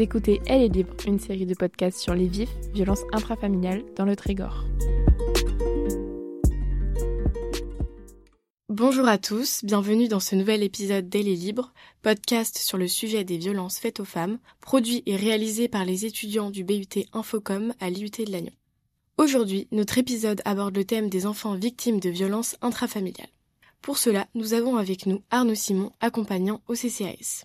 Écoutez Elle est libre, une série de podcasts sur les vifs, violences intrafamiliales dans le Trégor. Bonjour à tous, bienvenue dans ce nouvel épisode d'Elle est libre, podcast sur le sujet des violences faites aux femmes, produit et réalisé par les étudiants du BUT Infocom à l'IUT de Lannion. Aujourd'hui, notre épisode aborde le thème des enfants victimes de violences intrafamiliales. Pour cela, nous avons avec nous Arnaud Simon, accompagnant au CCAS.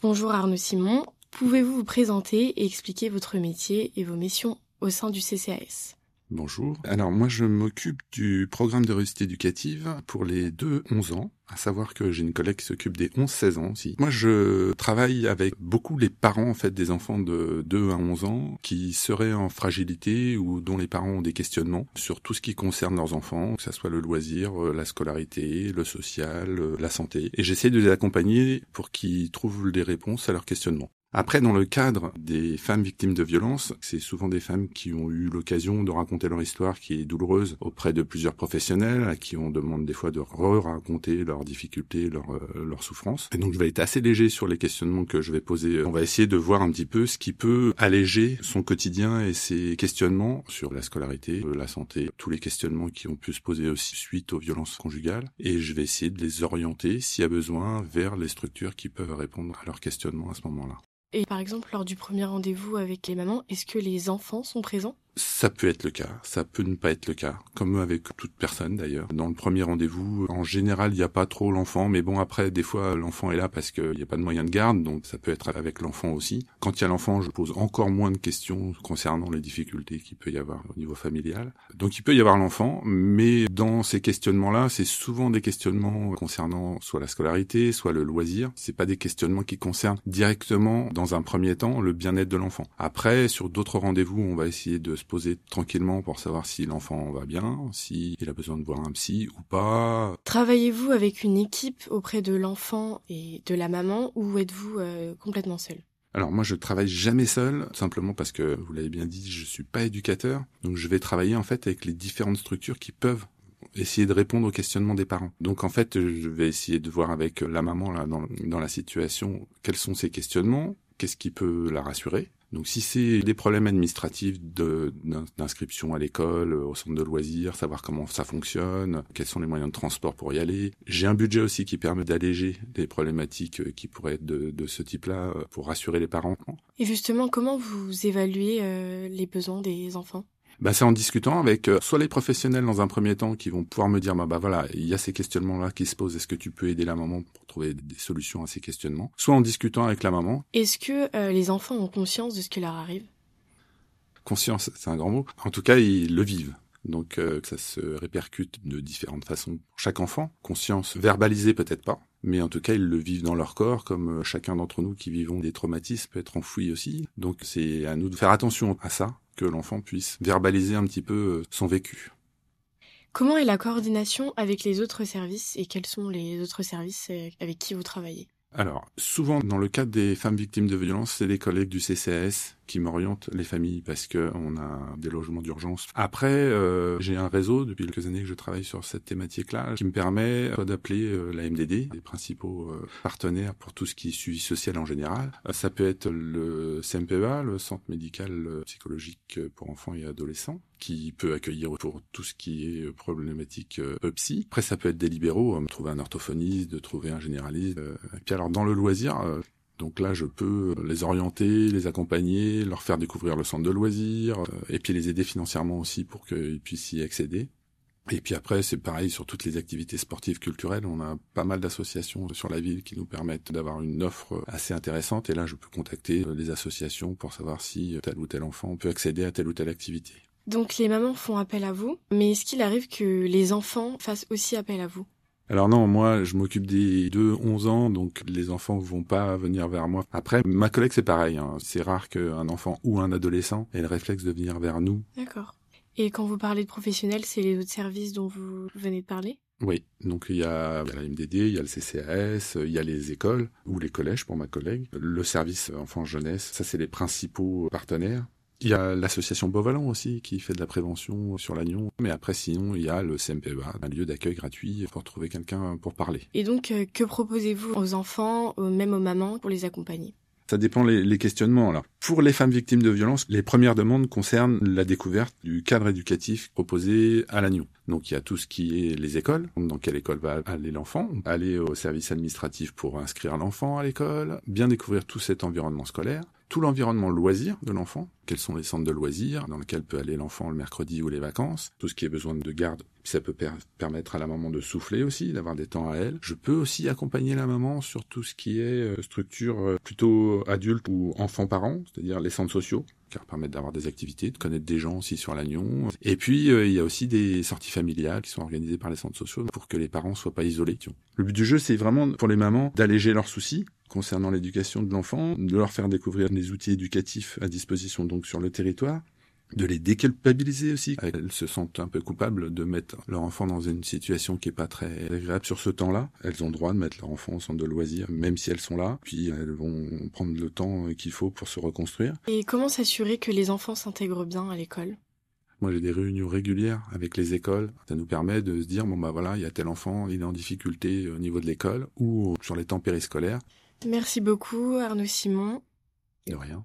Bonjour Arnaud Simon, pouvez-vous vous présenter et expliquer votre métier et vos missions au sein du CCAS Bonjour. Alors moi je m'occupe du programme de réussite éducative pour les 2-11 ans, à savoir que j'ai une collègue qui s'occupe des 11-16 ans aussi. Moi je travaille avec beaucoup les parents en fait des enfants de 2 à 11 ans qui seraient en fragilité ou dont les parents ont des questionnements sur tout ce qui concerne leurs enfants, que ce soit le loisir, euh, la scolarité, le social, euh, la santé. Et j'essaie de les accompagner pour qu'ils trouvent des réponses à leurs questionnements. Après, dans le cadre des femmes victimes de violences, c'est souvent des femmes qui ont eu l'occasion de raconter leur histoire qui est douloureuse auprès de plusieurs professionnels, à qui on demande des fois de re-raconter leurs difficultés, leurs leur souffrances. Et donc, je vais être assez léger sur les questionnements que je vais poser. On va essayer de voir un petit peu ce qui peut alléger son quotidien et ses questionnements sur la scolarité, la santé, tous les questionnements qui ont pu se poser aussi suite aux violences conjugales. Et je vais essayer de les orienter, s'il y a besoin, vers les structures qui peuvent répondre à leurs questionnements à ce moment-là. Et par exemple, lors du premier rendez-vous avec les mamans, est-ce que les enfants sont présents? Ça peut être le cas, ça peut ne pas être le cas, comme avec toute personne d'ailleurs. Dans le premier rendez-vous, en général, il n'y a pas trop l'enfant, mais bon, après, des fois, l'enfant est là parce qu'il n'y a pas de moyen de garde, donc ça peut être avec l'enfant aussi. Quand il y a l'enfant, je pose encore moins de questions concernant les difficultés qu'il peut y avoir au niveau familial. Donc il peut y avoir l'enfant, mais dans ces questionnements-là, c'est souvent des questionnements concernant soit la scolarité, soit le loisir. C'est pas des questionnements qui concernent directement, dans un premier temps, le bien-être de l'enfant. Après, sur d'autres rendez-vous, on va essayer de se poser tranquillement pour savoir si l'enfant va bien, s'il a besoin de voir un psy ou pas. Travaillez-vous avec une équipe auprès de l'enfant et de la maman ou êtes-vous euh, complètement seul? Alors moi je travaille jamais seul, simplement parce que vous l'avez bien dit, je suis pas éducateur, donc je vais travailler en fait avec les différentes structures qui peuvent essayer de répondre aux questionnements des parents. Donc en fait, je vais essayer de voir avec la maman là dans, dans la situation quels sont ses questionnements, qu'est-ce qui peut la rassurer, donc si c'est des problèmes administratifs d'inscription à l'école, au centre de loisirs, savoir comment ça fonctionne, quels sont les moyens de transport pour y aller. J'ai un budget aussi qui permet d'alléger des problématiques euh, qui pourraient être de, ce type-là euh, pour rassurer les parents. Et justement, comment vous évaluez euh, les besoins des enfants? Bah, c'est en discutant avec euh, soit les professionnels dans un premier temps qui vont pouvoir me dire bah, bah voilà il y a ces questionnements là qui se posent. Est-ce que tu peux aider la maman pour trouver des solutions à ces questionnements? Soit en discutant avec la maman. Est-ce que euh, les enfants ont conscience de ce qui leur arrive? Conscience c'est un grand mot. En tout cas ils le vivent. Donc euh, ça se répercute de différentes façons pour chaque enfant. Conscience verbalisée peut-être pas. Mais en tout cas ils le vivent dans leur corps comme chacun d'entre nous qui vivons des traumatismes peut être enfoui aussi. Donc c'est à nous de faire attention à ça que l'enfant puisse verbaliser un petit peu euh, son vécu. Comment est la coordination avec les autres services et quels sont les autres services euh, avec qui vous travaillez? Alors, souvent, dans le cadre des femmes victimes de violences, c'est les collègues du CCAS qui m'orientent les familles parce que on a des logements d'urgence. Après, euh, j'ai un réseau depuis quelques années que je travaille sur cette thématique-là qui me permet d'appeler euh, la MDD, les principaux euh, partenaires pour tout ce qui est suivi social en général. ça peut être le CMPEA, le Centre médical psychologique pour enfants et adolescents qui peut accueillir pour tout ce qui est problématique euh, psy. Après, ça peut être des libéraux, trouver un orthophoniste, de trouver un généraliste. Et puis alors, dans le loisir, donc là, je peux les orienter, les accompagner, leur faire découvrir le centre de loisirs, et puis les aider financièrement aussi pour qu'ils puissent y accéder. Et puis après, c'est pareil sur toutes les activités sportives culturelles. On a pas mal d'associations sur la ville qui nous permettent d'avoir une offre assez intéressante. Et là, je peux contacter les associations pour savoir si tel ou tel enfant peut accéder à telle ou telle activité. Donc les mamans font appel à vous, mais est-ce qu'il arrive que les enfants fassent aussi appel à vous? Alors non, moi je m'occupe des 2-11 ans, donc les enfants vont pas venir vers moi. Après, ma collègue c'est pareil, hein. c'est rare qu'un enfant ou un adolescent ait le réflexe de venir vers nous. D'accord. Et quand vous parlez de professionnels, c'est les autres services dont vous venez de parler? Oui, donc il y, a, la MDD, il y a le CCAS, il y a les écoles ou les collèges pour ma collègue, le service enfants-jeunesse, ça c'est les principaux partenaires. Il y a l'association Beauvalon aussi qui fait de la prévention sur l'agnon. Mais après, sinon, il y a le CMPEA, un lieu d'accueil gratuit pour trouver quelqu'un pour parler. Et donc, euh, que proposez-vous aux enfants, même aux mamans, pour les accompagner? Ça dépend les, les questionnements. Alors, pour les femmes victimes de violences, les premières demandes concernent la découverte du cadre éducatif proposé à l'agneau. Donc il y a tout ce qui est les écoles, dans quelle école va aller l'enfant, aller au service administratif pour inscrire l'enfant à l'école, bien découvrir tout cet environnement scolaire, tout l'environnement loisir de l'enfant, quels sont les centres de loisirs dans lesquels peut aller l'enfant le mercredi ou les vacances, tout ce qui est besoin de garde, ça peut permettre à la maman de souffler aussi, d'avoir des temps à elle. Je peux aussi accompagner la maman sur tout ce qui est euh, structure euh, plutôt adulte ou enfant-parent, c'est-à-dire les centres sociaux, leur permettent d'avoir des activités, de connaître des gens aussi sur l'Agnon. Et puis, euh, il y a aussi des sorties familiales qui sont organisées par les centres sociaux pour que les parents soient pas isolés. Le but du jeu, c'est vraiment pour les mamans d'alléger leurs soucis concernant l'éducation de l'enfant, de leur faire découvrir les outils éducatifs à disposition donc sur le territoire, de les déculpabiliser aussi. Elles se sentent un peu coupables de mettre leur enfant dans une situation qui est pas très agréable sur ce temps-là. Elles ont le droit de mettre leur enfant au centre de loisirs, même si elles sont là. Puis elles vont prendre le temps qu'il faut pour se reconstruire. Et comment s'assurer que les enfants s'intègrent bien à l'école? Moi, j'ai des réunions régulières avec les écoles. Ça nous permet de se dire, bon, bah voilà, il y a tel enfant, il est en difficulté au niveau de l'école ou sur les temps périscolaires. Merci beaucoup Arnaud Simon. De rien.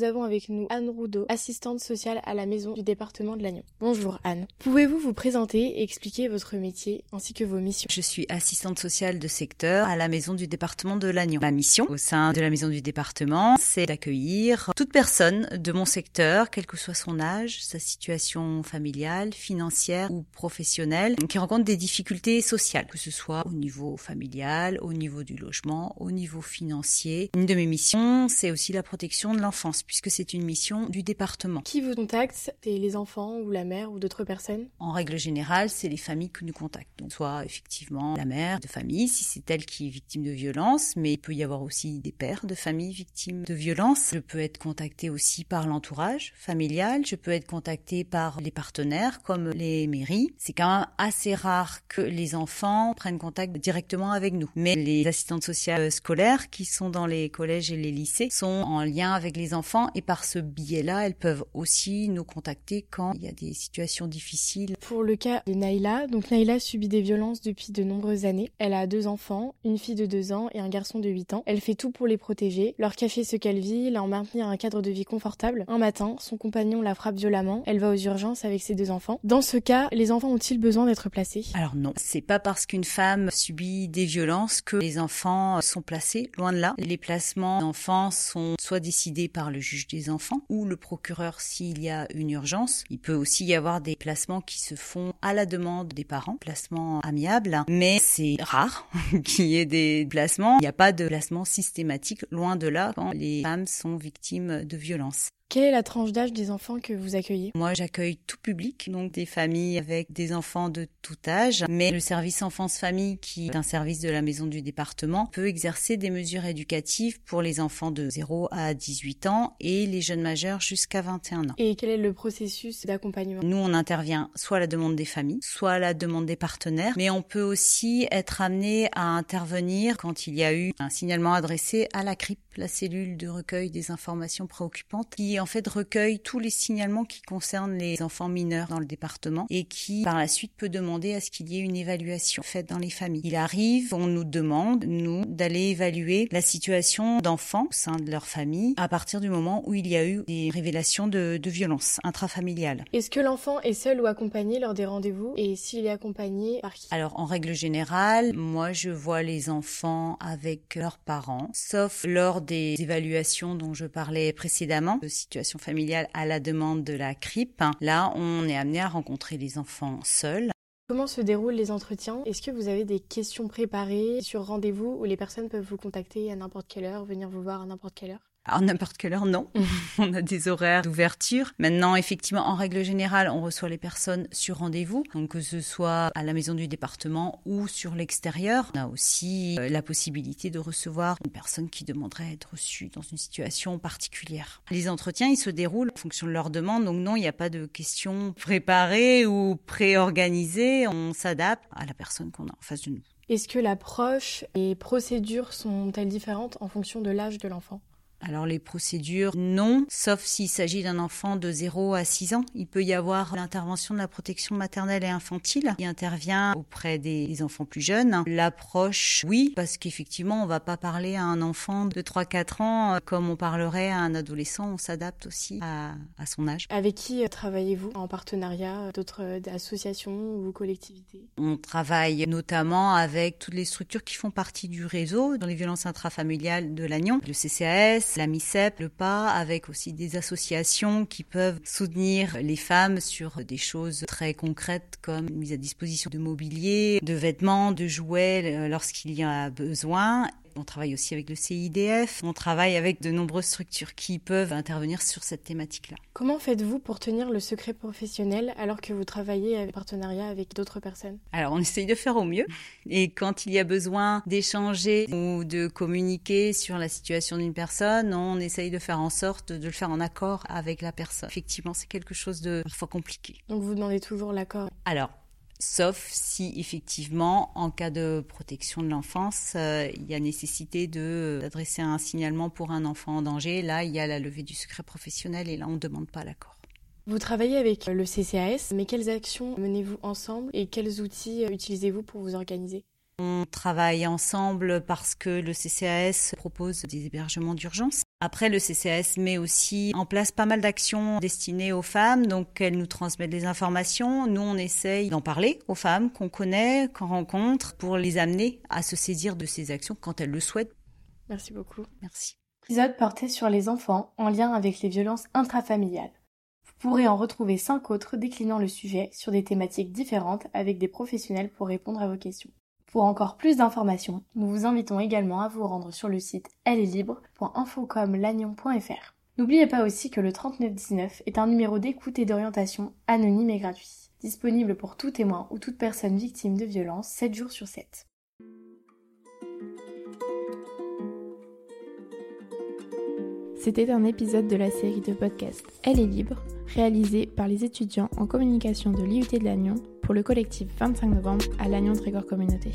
Nous avons avec nous Anne Roudot, assistante sociale à la maison du département de Lannion. Bonjour Anne. Pouvez-vous vous présenter et expliquer votre métier ainsi que vos missions? Je suis assistante sociale de secteur à la maison du département de Lannion. Ma mission au sein de la maison du département, c'est d'accueillir toute personne de mon secteur, quel que soit son âge, sa situation familiale, financière ou professionnelle, qui rencontre des difficultés sociales, que ce soit au niveau familial, au niveau du logement, au niveau financier. Une de mes missions, c'est aussi la protection de l'enfance puisque c'est une mission du département. Qui vous contacte? C'est les enfants ou la mère ou d'autres personnes? En règle générale, c'est les familles que nous contactons. soit effectivement la mère de famille, si c'est elle qui est victime de violence, mais il peut y avoir aussi des pères de famille victimes de violence. Je peux être contactée aussi par l'entourage familial, je peux être contactée par les partenaires comme les mairies. C'est quand même assez rare que les enfants prennent contact directement avec nous. Mais les assistantes sociales scolaires qui sont dans les collèges et les lycées sont en lien avec les enfants et par ce biais-là, elles peuvent aussi nous contacter quand il y a des situations difficiles. Pour le cas de Naïla, donc Naïla subit des violences depuis de nombreuses années. Elle a deux enfants, une fille de deux ans et un garçon de 8 ans. Elle fait tout pour les protéger, leur cacher ce qu'elle vit, leur maintenir un cadre de vie confortable. Un matin, son compagnon la frappe violemment. Elle va aux urgences avec ses deux enfants. Dans ce cas, les enfants ont-ils besoin d'être placés? Alors non, c'est pas parce qu'une femme subit des violences que les enfants sont placés. Loin de là, les placements d'enfants sont soit décidés par le juge des enfants ou le procureur s'il y a une urgence. Il peut aussi y avoir des placements qui se font à la demande des parents, placements amiables, mais c'est rare qu'il y ait des placements. Il n'y a pas de placement systématique, loin de là, quand les femmes sont victimes de violences. Quelle est la tranche d'âge des enfants que vous accueillez? Moi, j'accueille tout public, donc des familles avec des enfants de tout âge, mais le service enfance-famille, qui est un service de la maison du département, peut exercer des mesures éducatives pour les enfants de 0 à 18 ans et les jeunes majeurs jusqu'à 21 ans. Et quel est le processus d'accompagnement? Nous, on intervient soit à la demande des familles, soit à la demande des partenaires, mais on peut aussi être amené à intervenir quand il y a eu un signalement adressé à la CRIP, la cellule de recueil des informations préoccupantes, qui en fait recueille tous les signalements qui concernent les enfants mineurs dans le département et qui par la suite peut demander à ce qu'il y ait une évaluation faite dans les familles. Il arrive, on nous demande, nous, d'aller évaluer la situation d'enfants au sein de leur famille à partir du moment où il y a eu des révélations de, de violences intrafamiliales. Est-ce que l'enfant est seul ou accompagné lors des rendez-vous et s'il est accompagné par qui? Alors en règle générale, moi je vois les enfants avec leurs parents, sauf lors des évaluations dont je parlais précédemment, de situation familiale à la demande de la CRIP. Là, on est amené à rencontrer les enfants seuls. Comment se déroulent les entretiens? Est-ce que vous avez des questions préparées sur rendez-vous où les personnes peuvent vous contacter à n'importe quelle heure, venir vous voir à n'importe quelle heure? À n'importe quelle heure, non. on a des horaires d'ouverture. Maintenant, effectivement, en règle générale, on reçoit les personnes sur rendez-vous. Donc, que ce soit à la maison du département ou sur l'extérieur. On a aussi euh, la possibilité de recevoir une personne qui demanderait à être reçue dans une situation particulière. Les entretiens, ils se déroulent en fonction de leur demande. Donc, non, il n'y a pas de questions préparées ou préorganisées. On s'adapte à la personne qu'on a en face de nous. Est-ce que l'approche et procédures sont-elles différentes en fonction de l'âge de l'enfant? Alors les procédures, non, sauf s'il s'agit d'un enfant de 0 à 6 ans. Il peut y avoir l'intervention de la protection maternelle et infantile qui intervient auprès des enfants plus jeunes. L'approche, oui, parce qu'effectivement, on va pas parler à un enfant de 3-4 ans comme on parlerait à un adolescent. On s'adapte aussi à, à, son âge. Avec qui travaillez-vous en partenariat D'autres associations ou collectivités? On travaille notamment avec toutes les structures qui font partie du réseau dans les violences intrafamiliales de l'Agnon, le CCAS, la MICEP, le PA, avec aussi des associations qui peuvent soutenir les femmes sur des choses très concrètes comme mise à disposition de mobilier, de vêtements, de jouets euh, lorsqu'il y a besoin on travaille aussi avec le CIDF, on travaille avec de nombreuses structures qui peuvent intervenir sur cette thématique-là. Comment faites-vous pour tenir le secret professionnel alors que vous travaillez en partenariat avec d'autres personnes? Alors on essaye de faire au mieux et quand il y a besoin d'échanger ou de communiquer sur la situation d'une personne, on essaye de faire en sorte de le faire en accord avec la personne. Effectivement, c'est quelque chose de parfois compliqué. Donc vous demandez toujours l'accord? Alors, sauf si effectivement, en cas de protection de l'enfance, euh, il y a nécessité d'adresser un signalement pour un enfant en danger. Là, il y a la levée du secret professionnel et là, on ne demande pas l'accord. Vous travaillez avec le CCAS, mais quelles actions menez-vous ensemble et quels outils utilisez-vous pour vous organiser? On travaille ensemble parce que le CCAS propose des hébergements d'urgence. Après, le CCAS met aussi en place pas mal d'actions destinées aux femmes, donc elles nous transmettent des informations. Nous, on essaye d'en parler aux femmes qu'on connaît, qu'on rencontre, pour les amener à se saisir de ces actions quand elles le souhaitent. Merci beaucoup. Merci. L'épisode portait sur les enfants en lien avec les violences intrafamiliales. Vous pourrez en retrouver cinq autres déclinant le sujet sur des thématiques différentes avec des professionnels pour répondre à vos questions. Pour encore plus d'informations, nous vous invitons également à vous rendre sur le site ellestlibre.infocomlagnon.fr. N'oubliez pas aussi que le 3919 est un numéro d'écoute et d'orientation anonyme et gratuit, disponible pour tout témoin ou toute personne victime de violence 7 jours sur 7. C'était un épisode de la série de podcast Elle est libre, réalisé par les étudiants en communication de l'IUT de Lannion pour le collectif 25 novembre à Lannion Trégor Communauté.